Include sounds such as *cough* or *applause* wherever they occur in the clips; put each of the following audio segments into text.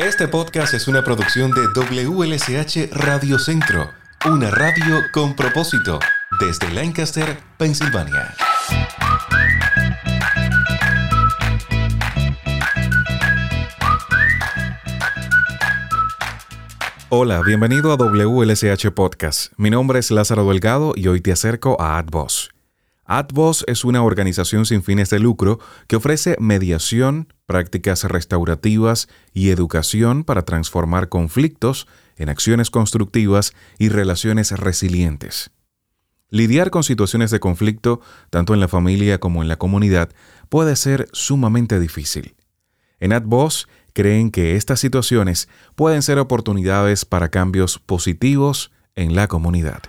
Este podcast es una producción de WLSH Radio Centro, una radio con propósito, desde Lancaster, Pensilvania. Hola, bienvenido a WLSH Podcast. Mi nombre es Lázaro Delgado y hoy te acerco a AdBoss. AdBoss es una organización sin fines de lucro que ofrece mediación, prácticas restaurativas y educación para transformar conflictos en acciones constructivas y relaciones resilientes. Lidiar con situaciones de conflicto, tanto en la familia como en la comunidad, puede ser sumamente difícil. En AdBoss creen que estas situaciones pueden ser oportunidades para cambios positivos en la comunidad.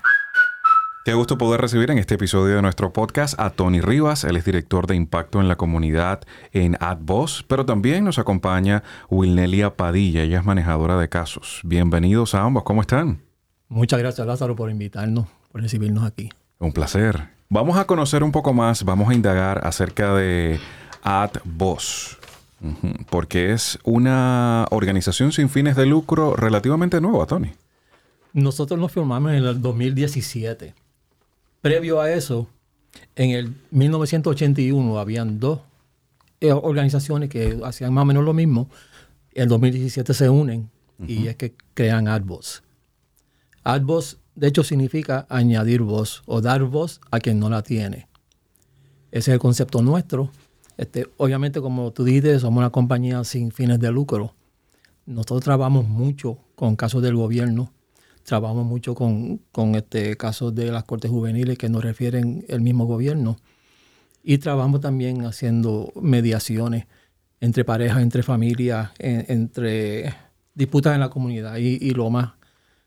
Qué gusto poder recibir en este episodio de nuestro podcast a Tony Rivas, él es director de impacto en la comunidad en AdBoss, pero también nos acompaña Wilnelia Padilla, ella es manejadora de casos. Bienvenidos a ambos, ¿cómo están? Muchas gracias Lázaro por invitarnos, por recibirnos aquí. Un placer. Vamos a conocer un poco más, vamos a indagar acerca de AdBoss, porque es una organización sin fines de lucro relativamente nueva, Tony. Nosotros nos formamos en el 2017 Previo a eso, en el 1981 habían dos eh, organizaciones que hacían más o menos lo mismo. En el 2017 se unen y es que crean AdVoz. AdVoz, de hecho, significa añadir voz o dar voz a quien no la tiene. Ese es el concepto nuestro. Este, obviamente, como tú dices, somos una compañía sin fines de lucro. Nosotros trabajamos mucho con casos del gobierno Trabajamos mucho con, este, casos de las cortes juveniles que nos refieren el mismo gobierno. Y trabajamos también haciendo mediaciones entre parejas, entre familias, entre disputas en la comunidad y, lo más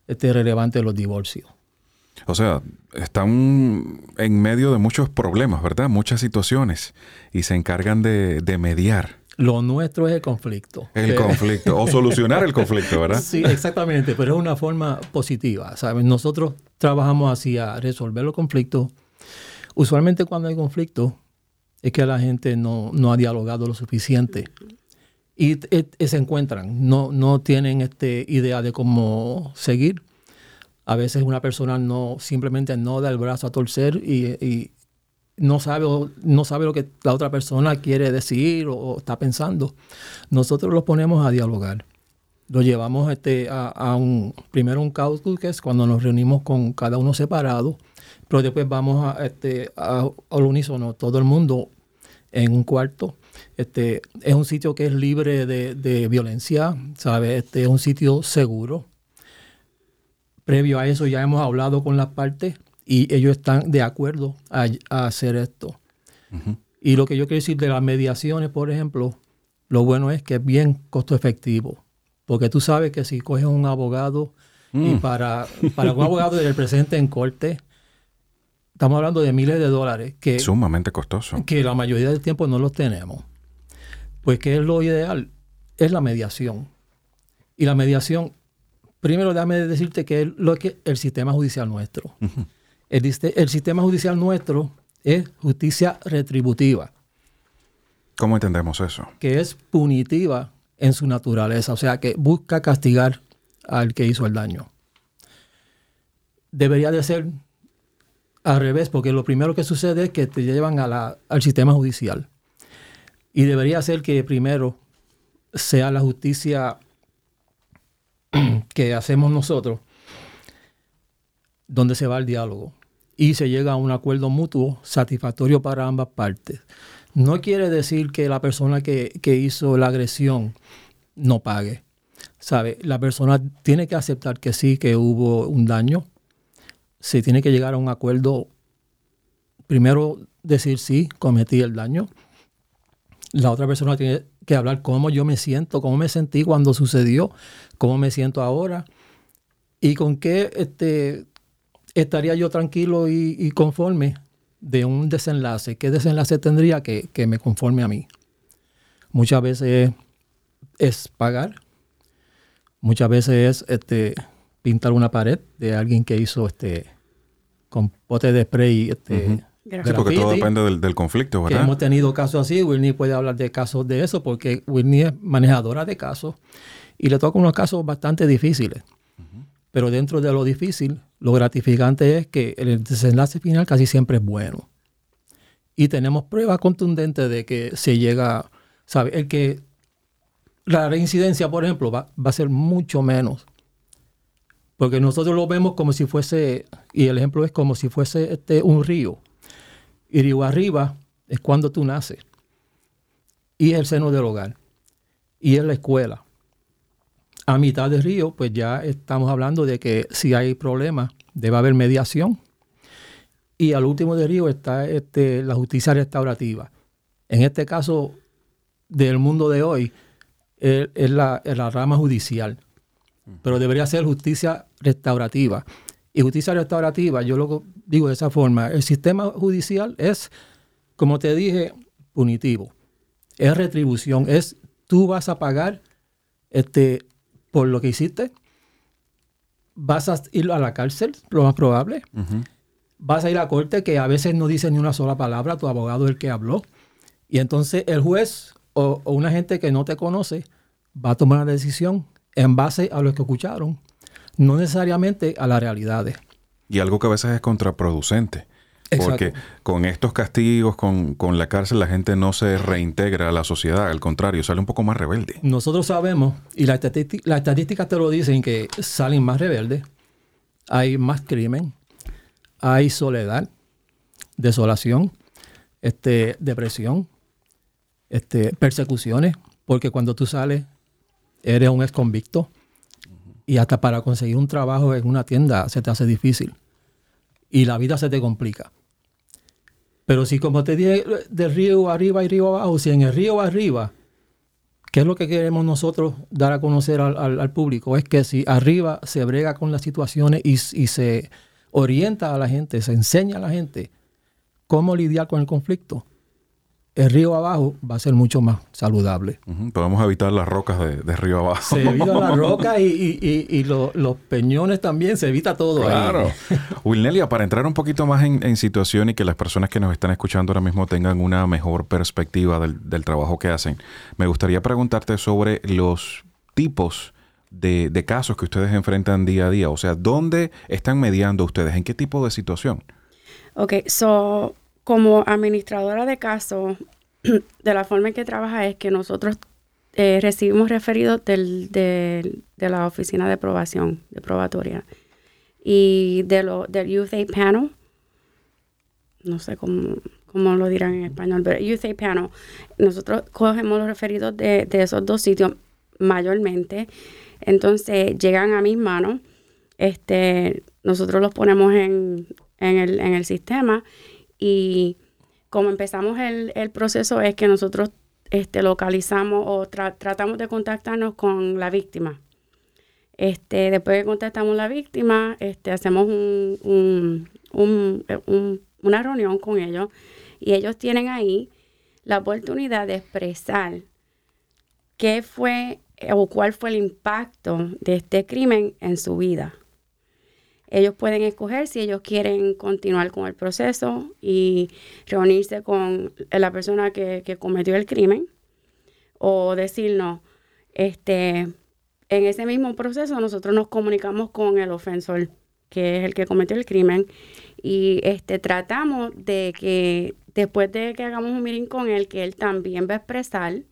este, relevante, los divorcios. O sea, están en medio de muchos problemas, ¿verdad? Muchas situaciones y se encargan de mediar. Lo nuestro es el conflicto. El conflicto, o solucionar el conflicto, ¿verdad? Sí, exactamente, pero es una forma positiva, ¿sabes? Nosotros trabajamos así a resolver los conflictos. Usualmente cuando hay conflicto es que la gente no, ha dialogado lo suficiente y, se encuentran, no, no tienen este idea de cómo seguir. A veces una persona no simplemente no da el brazo a torcer y, no sabe, no sabe lo que la otra persona quiere decir o, está pensando. Nosotros los ponemos a dialogar. Lo llevamos este, a, un, primero un caucus, que es cuando nos reunimos con cada uno separado, pero después vamos a, este, a, al unísono, todo el mundo en un cuarto. Este, es un sitio que es libre de, violencia, ¿sabe? Este, es un sitio seguro. Previo a eso ya hemos hablado con las partes y ellos están de acuerdo a, hacer esto. Y lo que yo quiero decir de las mediaciones, por ejemplo, lo bueno es que es bien costo efectivo, porque tú sabes que si coges un abogado y mm. para, para un abogado del presente en corte, estamos hablando de miles de dólares. Que, Sumamente costoso. Que la mayoría del tiempo no los tenemos. Pues, ¿qué es lo ideal? Es la mediación. Y la mediación, primero déjame decirte que es lo que el sistema judicial nuestro. El, sistema judicial nuestro es justicia retributiva. ¿Cómo entendemos eso? Que es punitiva en su naturaleza, o sea, que busca castigar al que hizo el daño. Debería de ser al revés, porque lo primero que sucede es que te llevan al sistema judicial. Y debería ser que primero sea la justicia *clears throat* que hacemos nosotros, donde se va el diálogo y se llega a un acuerdo mutuo satisfactorio para ambas partes. No quiere decir que la persona que, hizo la agresión no pague. ¿Sabe? La persona tiene que aceptar que sí, que hubo un daño. Se tiene que llegar a un acuerdo. Primero decir sí, cometí el daño. La otra persona tiene que hablar cómo yo me siento, cómo me sentí cuando sucedió, cómo me siento ahora y con qué este, estaría yo tranquilo y, conforme de un desenlace. ¿Qué desenlace tendría que, me conforme a mí? Muchas veces es pagar, muchas veces es este, pintar una pared de alguien que hizo este con pote de spray este, Sí, porque todo depende del, conflicto, ¿verdad? hemos tenido casos así. Whitney puede hablar de casos de eso porque Whitney es manejadora de casos y le toca unos casos bastante difíciles. Pero dentro de lo difícil, lo gratificante es que el desenlace final casi siempre es bueno. Y tenemos pruebas contundentes de que se llega, ¿sabe? El que la reincidencia, por ejemplo, va, a ser mucho menos porque nosotros lo vemos como si fuese, y el ejemplo es como si fuese este, un río. Y río arriba es cuando tú naces. Y es el seno del hogar. Y es la escuela. A mitad del río, pues ya estamos hablando de que si hay problemas, debe haber mediación. Y al último del río está este, la justicia restaurativa. En este caso del mundo de hoy, es, la, es la rama judicial pero debería ser justicia restaurativa. Y justicia restaurativa, yo lo digo de esa forma, el sistema judicial es, como te dije, punitivo. Es retribución, es tú vas a pagar este, por lo que hiciste, vas a ir a la cárcel, lo más probable, vas a ir a corte que a veces no dice ni una sola palabra, tu abogado es el que habló, y entonces el juez o, o una gente que no te conoce va a tomar una decisión en base a lo que escucharon, no necesariamente a las realidades. Y algo que a veces es contraproducente. Porque con estos castigos, con, la cárcel, la gente no se reintegra a la sociedad, al contrario, sale un poco más rebelde. Nosotros sabemos, y las estadísticas te lo dicen, que salen más rebeldes, hay más crimen, hay soledad, desolación, este, depresión, este, persecuciones, porque cuando tú sales eres un ex convicto y hasta para conseguir un trabajo en una tienda se te hace difícil y la vida se te complica. Pero si como te dije, de río arriba y río abajo, si en el río arriba, ¿qué es lo que queremos nosotros dar a conocer al, público? Es que si arriba se brega con las situaciones y, y se orienta a la gente, se enseña a la gente cómo lidiar con el conflicto, el río abajo va a ser mucho más saludable. Podemos evitar las rocas de, río abajo. Se evita las rocas y, los peñones también, se evita todo. Claro. *laughs* Wilnelia, para entrar un poquito más en, situación y que las personas que nos están escuchando ahora mismo tengan una mejor perspectiva del, trabajo que hacen, me gustaría preguntarte sobre los tipos de, de casos que ustedes enfrentan día a día. O sea, ¿dónde están mediando ustedes? ¿En qué tipo de situación? Ok, so como administradora de casos, *clears throat* de la forma en que trabaja es que nosotros eh, recibimos referidos del, de la oficina de aprobación, de probatoria, y de lo, del Youth Aid Panel, no sé cómo, cómo lo dirán en español, pero Youth Aid Panel, nosotros cogemos los referidos de, de esos dos sitios mayormente, entonces llegan a mis manos, este, nosotros los ponemos en, en, el, en el sistema y como empezamos el, proceso es que nosotros este, localizamos o tratamos de contactarnos con la víctima. Este, después que contactamos la víctima, este, hacemos un, una reunión con ellos y ellos tienen ahí la oportunidad de expresar qué fue o cuál fue el impacto de este crimen en su vida. Ellos pueden escoger si ellos quieren continuar con el proceso y reunirse con la persona que, cometió el crimen o decir no. Este, en ese mismo proceso nosotros nos comunicamos con el ofensor, que es el que cometió el crimen, y este, tratamos de que después de que hagamos un meeting con él, que él también va a expresar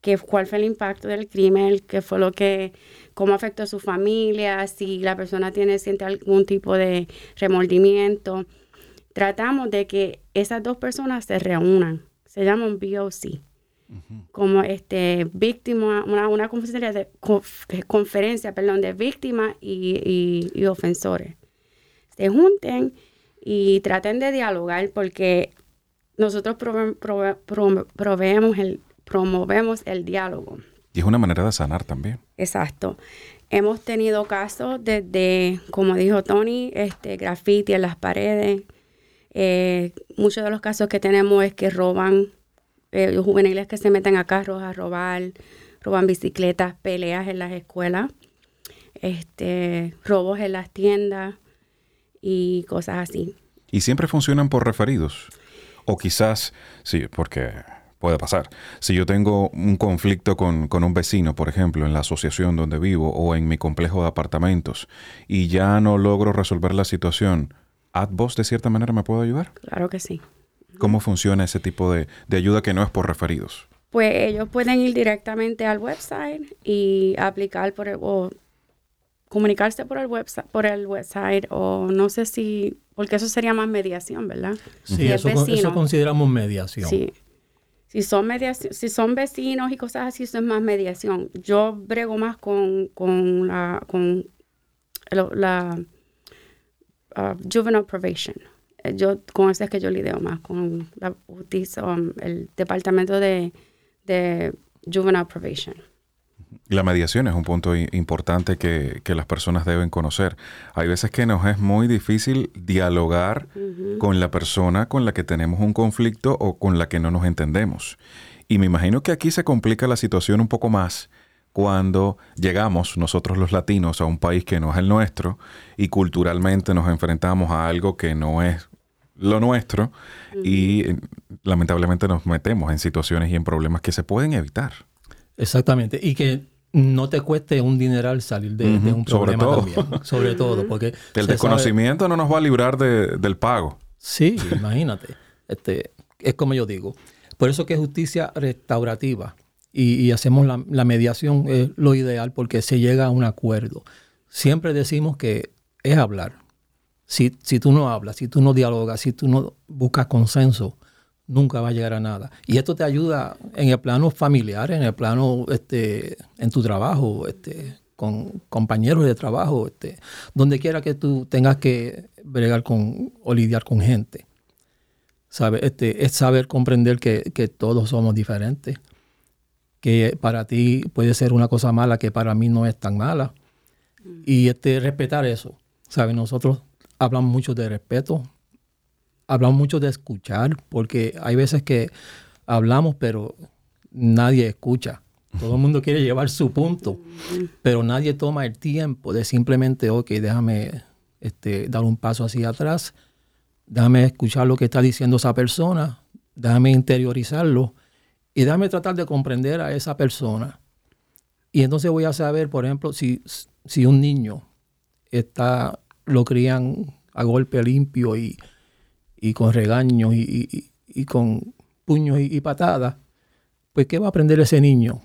que, cuál fue el impacto del crimen, qué fue lo que cómo afectó a su familia, si la persona tiene, siente algún tipo de remordimiento. Tratamos de que esas dos personas se reúnan. Se llama un BOC. Como este víctima, una, una conferencia de, conferencia, perdón, de víctimas y, ofensores. Se junten y traten de dialogar porque nosotros proveemos el, promovemos el diálogo. Y es una manera de sanar también. Exacto. Hemos tenido casos desde, como dijo Tony, este, graffiti en las paredes. Eh, muchos de los casos que tenemos es que roban, eh, los juveniles que se meten a carros a robar, roban bicicletas, peleas en las escuelas, este, robos en las tiendas y cosas así. y siempre funcionan por referidos. O quizás, sí, porque puede pasar. Si yo tengo un conflicto con, con, un vecino, por ejemplo, en la asociación donde vivo o en mi complejo de apartamentos, y ya no logro resolver la situación, ¿AdVoz de cierta manera me puede ayudar? Claro que sí. ¿Cómo funciona ese tipo de, de ayuda que no es por referidos? Pues ellos pueden ir directamente al website y aplicar por el, o comunicarse por el website, por el website o no sé si, porque eso sería más mediación, ¿verdad? Sí, eso, eso, consideramos mediación. Sí. Si son, si son vecinos y cosas así, eso es más mediación. Yo brego más con, con la, con la uh, juvenile probation. Eh, yo, con eso es que yo lidio más, con la justicia, um, el departamento de, de juvenile probation. La mediación es un punto importante que, que, las personas deben conocer. Hay veces que nos es muy difícil dialogar con la persona con la que tenemos un conflicto o con la que no nos entendemos. Y me imagino que aquí se complica la situación un poco más cuando llegamos nosotros los latinos a un país que no es el nuestro y culturalmente nos enfrentamos a algo que no es lo nuestro y lamentablemente nos metemos en situaciones y en problemas que se pueden evitar. Exactamente, y que no te cueste un dineral salir de, un problema Sobre todo. también. Sobre *laughs* todo, porque... El desconocimiento no nos va a librar del pago. Sí, imagínate. Este, es como yo digo. Por eso que es justicia restaurativa y, hacemos la, la, mediación es lo ideal porque se llega a un acuerdo. Siempre decimos que es hablar. Si, si tú no hablas, si tú no dialogas, si tú no buscas consenso, nunca va a llegar a nada. Y esto te ayuda en el plano familiar, en el plano, este, en tu trabajo, este, con compañeros de trabajo, este, donde quiera que tú tengas que bregar con o lidiar con gente. ¿Sabe? Este, es saber comprender que, que, todos somos diferentes, que para ti puede ser una cosa mala que para mí no es tan mala. Mm. Y este, respetar eso. ¿Sabe? Nosotros hablamos mucho de respeto, hablamos mucho de escuchar, porque hay veces que hablamos, pero nadie escucha. Todo el mundo quiere llevar su punto, pero nadie toma el tiempo de simplemente, ok, déjame este, dar un paso hacia atrás, déjame escuchar lo que está diciendo esa persona, déjame interiorizarlo y déjame tratar de comprender a esa persona. Y entonces voy a saber, por ejemplo, si, si un niño está, lo crían a golpe limpio y, y con regaños y, con puños y, patadas, pues ¿qué va a aprender ese niño?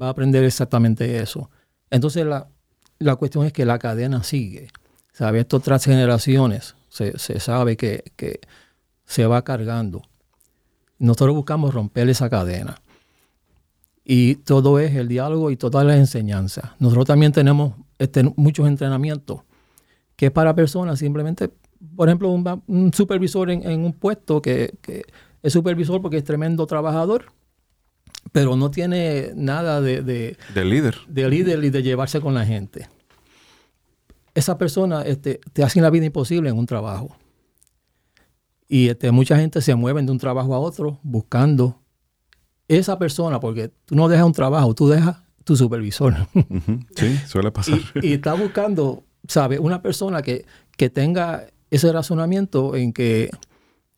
Va a aprender exactamente eso. Entonces la, cuestión es que la cadena sigue. ¿Sabe? Esto tras generaciones se, sabe que, se va cargando. Nosotros buscamos romper esa cadena. Y todo es el diálogo y todas las enseñanzas. Nosotros también tenemos este, muchos entrenamientos que es para personas simplemente por ejemplo, un, supervisor en, un puesto que, es supervisor porque es tremendo trabajador, pero no tiene nada de, de, líder. De líder y de llevarse con la gente. Esa persona este, te hace la vida imposible en un trabajo. Y este, mucha gente se mueve de un trabajo a otro buscando esa persona, porque tú no dejas un trabajo, tú dejas tu supervisor. Sí, suele *laughs* pasar. y, y está buscando, ¿sabes? Una persona que, que tenga ese razonamiento en que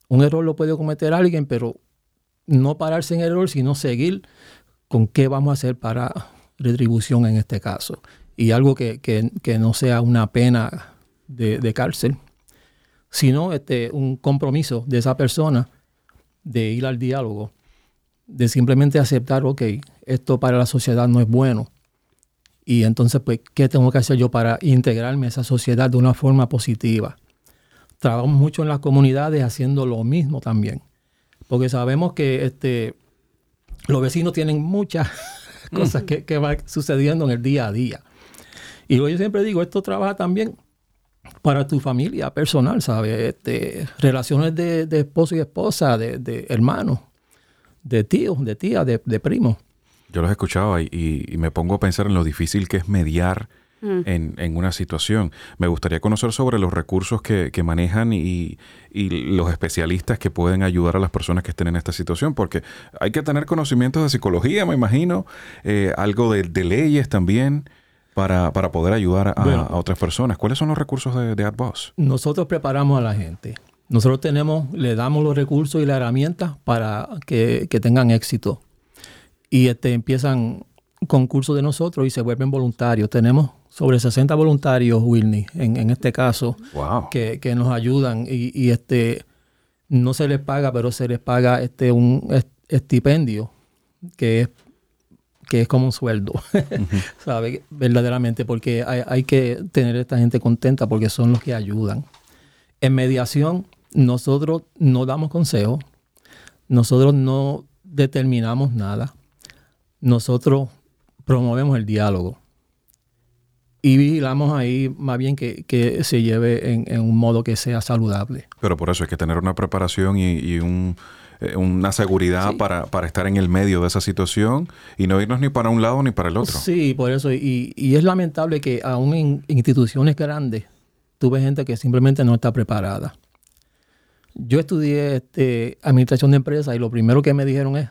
un error lo puede cometer alguien, pero no pararse en error, sino seguir con qué vamos a hacer para retribución en este caso. Y algo que, no sea una pena de, cárcel, sino este, un compromiso de esa persona de ir al diálogo, de simplemente aceptar, ok, esto para la sociedad no es bueno. Y entonces, pues, ¿qué tengo que hacer yo para integrarme a esa sociedad de una forma positiva? Trabajamos mucho en las comunidades haciendo lo mismo también. Porque sabemos que este, los vecinos tienen muchas *laughs* cosas que, que van sucediendo en el día a día. Y yo siempre digo, esto trabaja también para tu familia personal, ¿sabes? Este, relaciones de, esposo y esposa, de, de hermanos, de tíos, de tías, de, de primos. Yo los he escuchado y, y, me pongo a pensar en lo difícil que es mediar Mm. en, una situación. Me gustaría conocer sobre los recursos que, manejan y, los especialistas que pueden ayudar a las personas que estén en esta situación, porque hay que tener conocimientos de psicología, me imagino, eh, algo de, leyes también. Para, poder ayudar a, otras personas. ¿Cuáles son los recursos de, de AdBoss? Nosotros preparamos a la gente. Nosotros tenemos, le damos los recursos y las herramientas para que, tengan éxito. Y este, empiezan concursos de nosotros y se vuelven voluntarios. Tenemos sobre 60 voluntarios, Wilney, en, este caso, que, nos ayudan. Y, este no se les paga, pero se les paga este un estipendio que es que es como un sueldo, *laughs* ¿sabe? Verdaderamente, porque hay, hay, que tener a esta gente contenta porque son los que ayudan. En mediación, nosotros no damos consejos, nosotros no determinamos nada, nosotros promovemos el diálogo y vigilamos ahí más bien que, se lleve en, un modo que sea saludable. Pero por eso hay que tener una preparación y, eh, una seguridad para, estar en el medio de esa situación y no irnos ni para un lado ni para el otro. Sí, por eso. Y, y es lamentable que aún en instituciones grandes tuve gente que simplemente no está preparada. Yo estudié este, administración de empresas y lo primero que me dijeron es,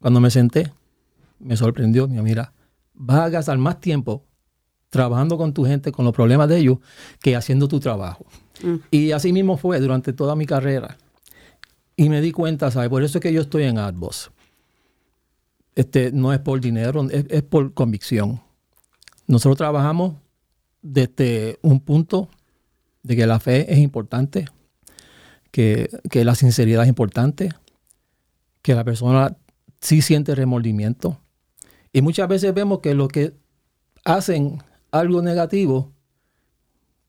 cuando me senté, me sorprendió, mira, vas a gastar más tiempo trabajando con tu gente, con los problemas de ellos, que haciendo tu trabajo. Mm. Y así mismo fue durante toda mi carrera. Y me di cuenta, ¿sabes? Por eso es que yo estoy en AdBoss. Este, no es por dinero, es, es por convicción. Nosotros trabajamos desde un punto de que la fe es importante, que, la sinceridad es importante, que la persona sí siente remordimiento. Y muchas veces vemos que los que hacen algo negativo,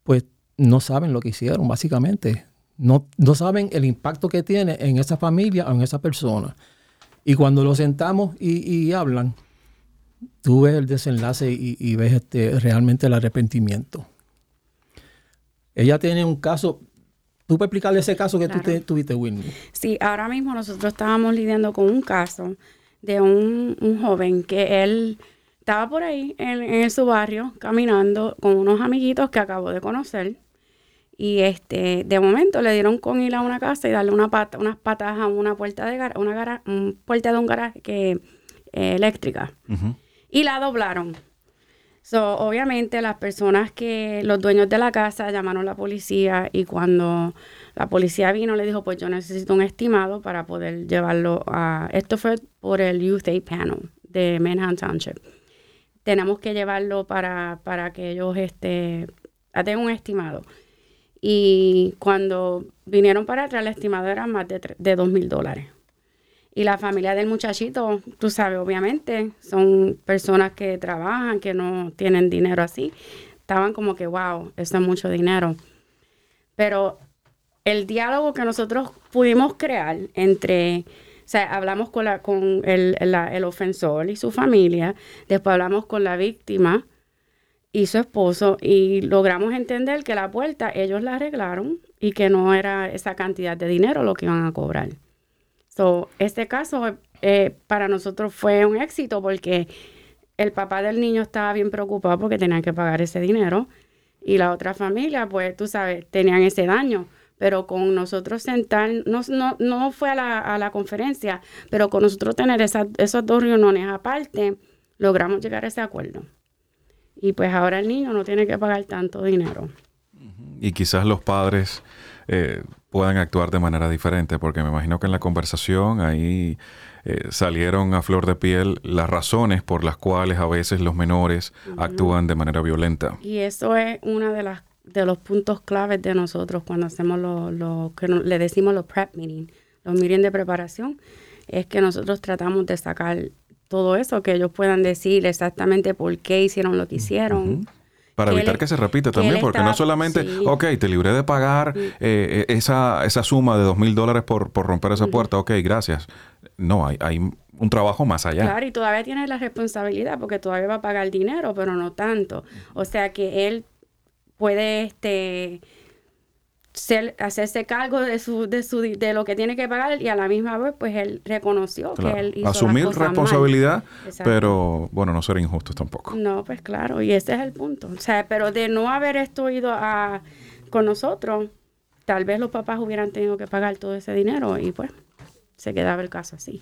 pues no saben lo que hicieron, básicamente. No, no saben el impacto que tiene en esa familia o en esa persona. Y cuando lo sentamos y, hablan, tú ves el desenlace y, ves este, realmente el arrepentimiento. Ella tiene un caso. ¿Tú puedes explicarle ese caso que tú tuviste, Whitney? Sí, ahora mismo nosotros estábamos lidiando con un caso de un, joven que él estaba por ahí en, su barrio caminando con unos amiguitos que acabó de conocer. Y este, de momento le dieron con ir a una casa y darle una pata, unas patas a una puerta de una puerta de un garaje que, eh, eléctrica. Y la doblaron. So, obviamente las personas que, los dueños de la casa llamaron a la policía y cuando la policía vino le dijo, pues yo necesito un estimado para poder llevarlo a... Esto fue por el Youth Aid Panel de Manhattan Township. Tenemos que llevarlo para, para que ellos este, den un estimado. Y cuando vinieron para atrás, el estimado era más de, de 2 mil dólares. Y la familia del muchachito, tú sabes, obviamente, son personas que trabajan, que no tienen dinero así. Estaban como que, wow, eso es mucho dinero. Pero el diálogo que nosotros pudimos crear entre, sea, hablamos con, la, con el, el ofensor y su familia, después hablamos con la víctima y su esposo y logramos entender que la puerta ellos la arreglaron y que no era esa cantidad de dinero lo que iban a cobrar. So, este caso eh, para nosotros fue un éxito porque el papá del niño estaba bien preocupado porque tenían que pagar ese dinero y la otra familia, pues tú sabes, tenían ese daño. Pero con nosotros sentar, no, no, no fue a la, a la, conferencia, pero con nosotros tener esas, esos dos reuniones aparte, logramos llegar a ese acuerdo. Y pues ahora el niño no tiene que pagar tanto dinero. Y quizás los padres eh, puedan actuar de manera diferente, porque me imagino que en la conversación ahí eh, salieron a flor de piel las razones por las cuales a veces los menores actúan de manera violenta. Y eso es una de las de los puntos claves de nosotros cuando hacemos lo, que le decimos los prep meetings, los meetings de preparación, es que nosotros tratamos de sacar todo eso, que ellos puedan decir exactamente por qué hicieron lo que hicieron. Para evitar que se repita también, porque no solamente, ok, te libré de pagar eh, eh, esa, esa suma de dos mil dólares por, romper esa puerta, ok, gracias. No, hay, hay un trabajo más allá. Claro, y todavía tiene la responsabilidad porque todavía va a pagar dinero, pero no tanto. O sea que él puede este ser, hacerse cargo de su, de su de lo que tiene que pagar y a la misma vez pues él reconoció que él hizo asumir responsabilidad pero bueno no ser injusto tampoco. No pues claro y ese es el punto. O sea pero de no haber esto ido a con nosotros tal vez los papás hubieran tenido que pagar todo ese dinero y pues se quedaba el caso así.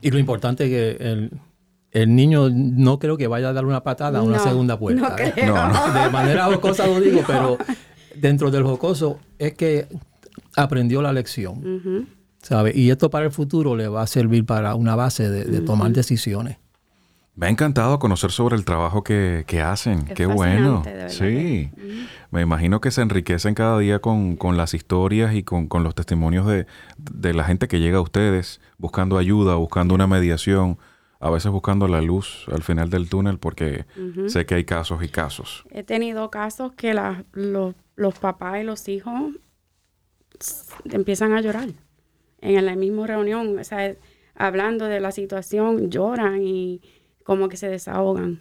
Y lo importante es que el el niño no creo que vaya a dar una patada a una segunda puerta. No, ¿eh? De manera jocosa lo digo, *laughs* pero dentro del jocoso es que aprendió la lección. ¿sabe? Y esto para el futuro le va a servir para una base de, de tomar decisiones. Me ha encantado conocer sobre el trabajo que, que hacen. Es Qué bueno. Sí. Me imagino que se enriquecen cada día con, con las historias y con, con los testimonios de, de la gente que llega a ustedes buscando ayuda, buscando una mediación, a veces buscando la luz al final del túnel porque sé que hay casos y casos. He tenido casos que la- los, los papás y los hijos empiezan a llorar en la misma reunión, o sea, hablando de la situación, lloran y como que se desahogan.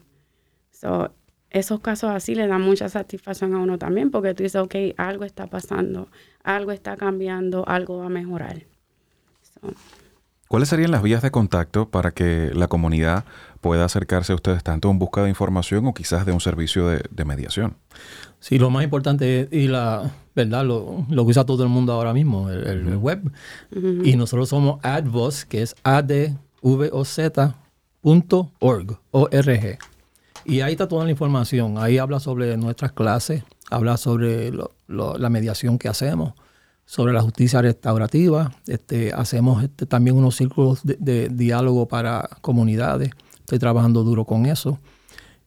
So, esos casos así le dan mucha satisfacción a uno también porque tú dices, ok, algo está pasando, algo está cambiando, algo va a mejorar. So, ¿Cuáles serían las vías de contacto para que la comunidad pueda acercarse a ustedes tanto en busca de información o quizás de un servicio de, de mediación? Sí, lo más importante es, y la verdad, lo, lo que usa todo el mundo ahora mismo, el, el web. Y nosotros somos advoz, que es advoz.org, O-R-G. Y ahí está toda la información. Ahí habla sobre nuestras clases, habla sobre lo- lo- la mediación que hacemos, sobre la justicia restaurativa. Este, hacemos este, también unos círculos de, de diálogo para comunidades. Estoy trabajando duro con eso.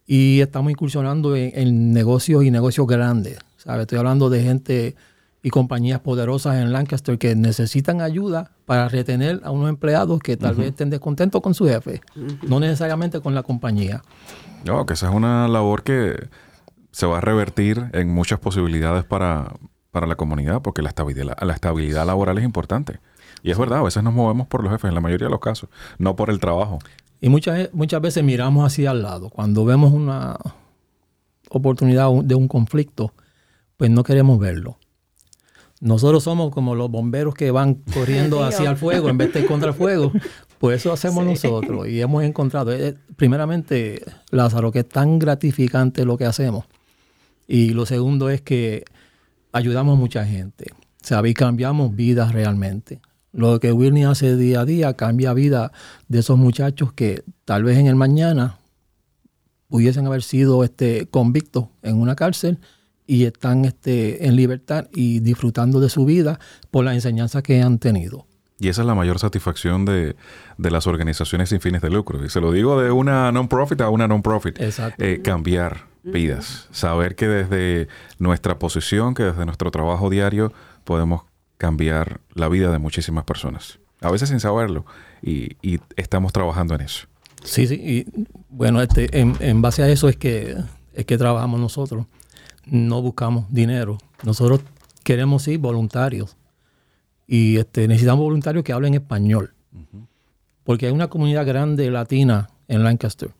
Y estamos incursionando en, en negocios y negocios grandes. ¿sabe? Estoy hablando de gente y compañías poderosas en Lancaster que necesitan ayuda para retener a unos empleados que tal vez estén descontentos con su jefe, no necesariamente con la compañía. No, que esa es una labor que se va a revertir en muchas posibilidades para, para la comunidad, porque la estabilidad, la estabilidad laboral es importante. Y es verdad, a veces nos movemos por los jefes, en la mayoría de los casos, no por el trabajo. Y muchas, muchas veces miramos hacia al lado. Cuando vemos una oportunidad de un conflicto, pues no queremos verlo. Nosotros somos como los bomberos que van corriendo hacia el fuego en vez de contra el fuego. Pues eso hacemos nosotros y hemos encontrado, eh, primeramente, Lázaro, que es tan gratificante lo que hacemos. Y lo segundo es que ayudamos a mucha gente, ¿sabe? Y cambiamos vidas realmente. Lo que Whitney hace día a día cambia vida de esos muchachos que tal vez en el mañana pudiesen haber sido este, convictos en una cárcel y están este, en libertad y disfrutando de su vida por las enseñanzas que han tenido. Y esa es la mayor satisfacción de, de las organizaciones sin fines de lucro. Y se lo digo de una non-profit a una non-profit. Exacto. Eh, cambiar vidas. Saber que desde nuestra posición, que desde nuestro trabajo diario, podemos cambiar la vida de muchísimas personas. A veces sin saberlo. Y, y estamos trabajando en eso. Sí, sí. Y bueno, este, en, en base a eso es que, es que trabajamos nosotros. No buscamos dinero. Nosotros queremos ser voluntarios. Y este, necesitamos voluntarios que hablen español. Porque hay una comunidad grande latina en Lancaster.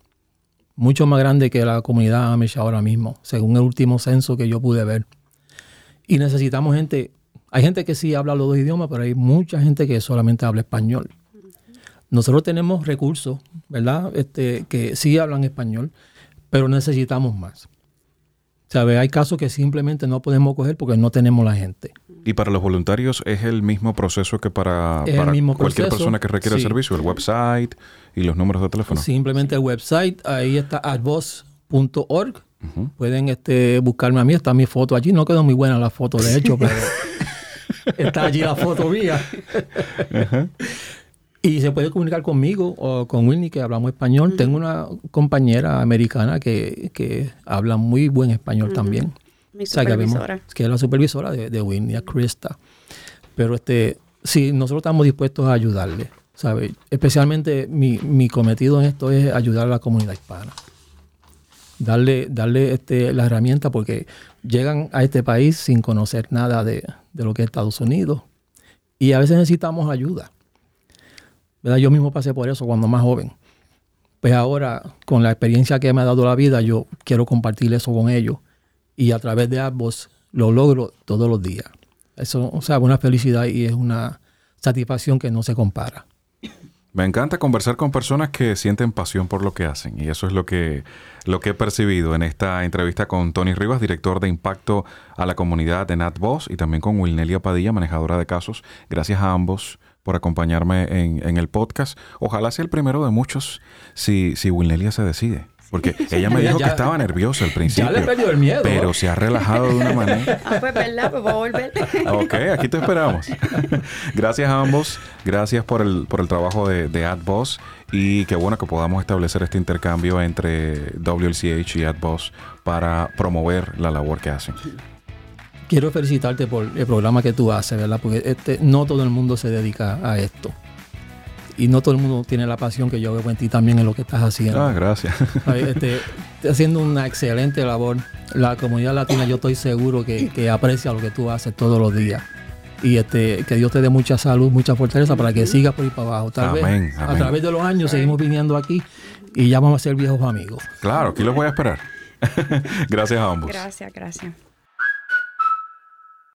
Mucho más grande que la comunidad Amish ahora mismo, según el último censo que yo pude ver. Y necesitamos gente. Hay gente que sí habla los dos idiomas, pero hay mucha gente que solamente habla español. Nosotros tenemos recursos, ¿verdad? Este, que sí hablan español, pero necesitamos más. ¿Sabe? Hay casos que simplemente no podemos coger porque no tenemos la gente. Y para los voluntarios es el mismo proceso que para, cualquier proceso, persona que requiera el servicio, el website y los números de teléfono. Simplemente el website, ahí está advoz.org. Pueden este, buscarme a mí, está mi foto allí. No quedó muy buena la foto, de hecho, *laughs* pero está allí la foto mía. Y se puede comunicar conmigo o con Whitney, que hablamos español. Tengo una compañera americana que, que habla muy buen español también. Mi O sea, que, supervisora. es la supervisora de, de Whitney, a Krista. Pero este, sí, nosotros estamos dispuestos a ayudarle, ¿sabe? Especialmente mi, mi cometido en esto es ayudar a la comunidad hispana. Darle, darle este, la herramienta porque llegan a este país sin conocer nada de, de lo que es Estados Unidos y a veces necesitamos ayuda. ¿Verdad? Yo mismo pasé por eso cuando más joven. Pues ahora, con la experiencia que me ha dado la vida, yo quiero compartir eso con ellos y a través de ambos lo logro todos los días. Eso, o sea, una felicidad y es una satisfacción que no se compara. Me encanta conversar con personas que sienten pasión por lo que hacen y eso es lo que, lo que he percibido en esta entrevista con Tony Rivas, director de impacto a la comunidad de NatVoz y también con Wilnelia Padilla, manejadora de casos. Gracias a ambos por acompañarme en, en el podcast. Ojalá sea el primero de muchos si, si Wilnelia se decide. Porque ella me dijo que estaba nerviosa al principio. Ya le perdió el miedo. Pero se ha relajado de una *laughs* manera. Ah, pues verdad, pues voy a volver. ok, aquí te esperamos. *laughs* Gracias a ambos. Gracias por el, por el trabajo de, de AdBoss. Y qué bueno que podamos establecer este intercambio entre WLCH y AdBoss para promover la labor que hacen. Quiero felicitarte por el programa que tú haces, ¿verdad? Porque este, no todo el mundo se dedica a esto y no todo el mundo tiene la pasión que yo veo en ti también en lo que estás haciendo. Ah, gracias. *laughs* Este, haciendo una excelente labor. La comunidad latina yo estoy seguro que, aprecia lo que tú haces todos los días. Y este, que Dios te dé mucha salud, mucha fortaleza para que sigas por ahí para abajo. Tal vez a través de los años seguimos viniendo aquí y ya vamos a ser viejos amigos. Claro, aquí los voy a esperar. *laughs* gracias a ambos. Gracias, gracias.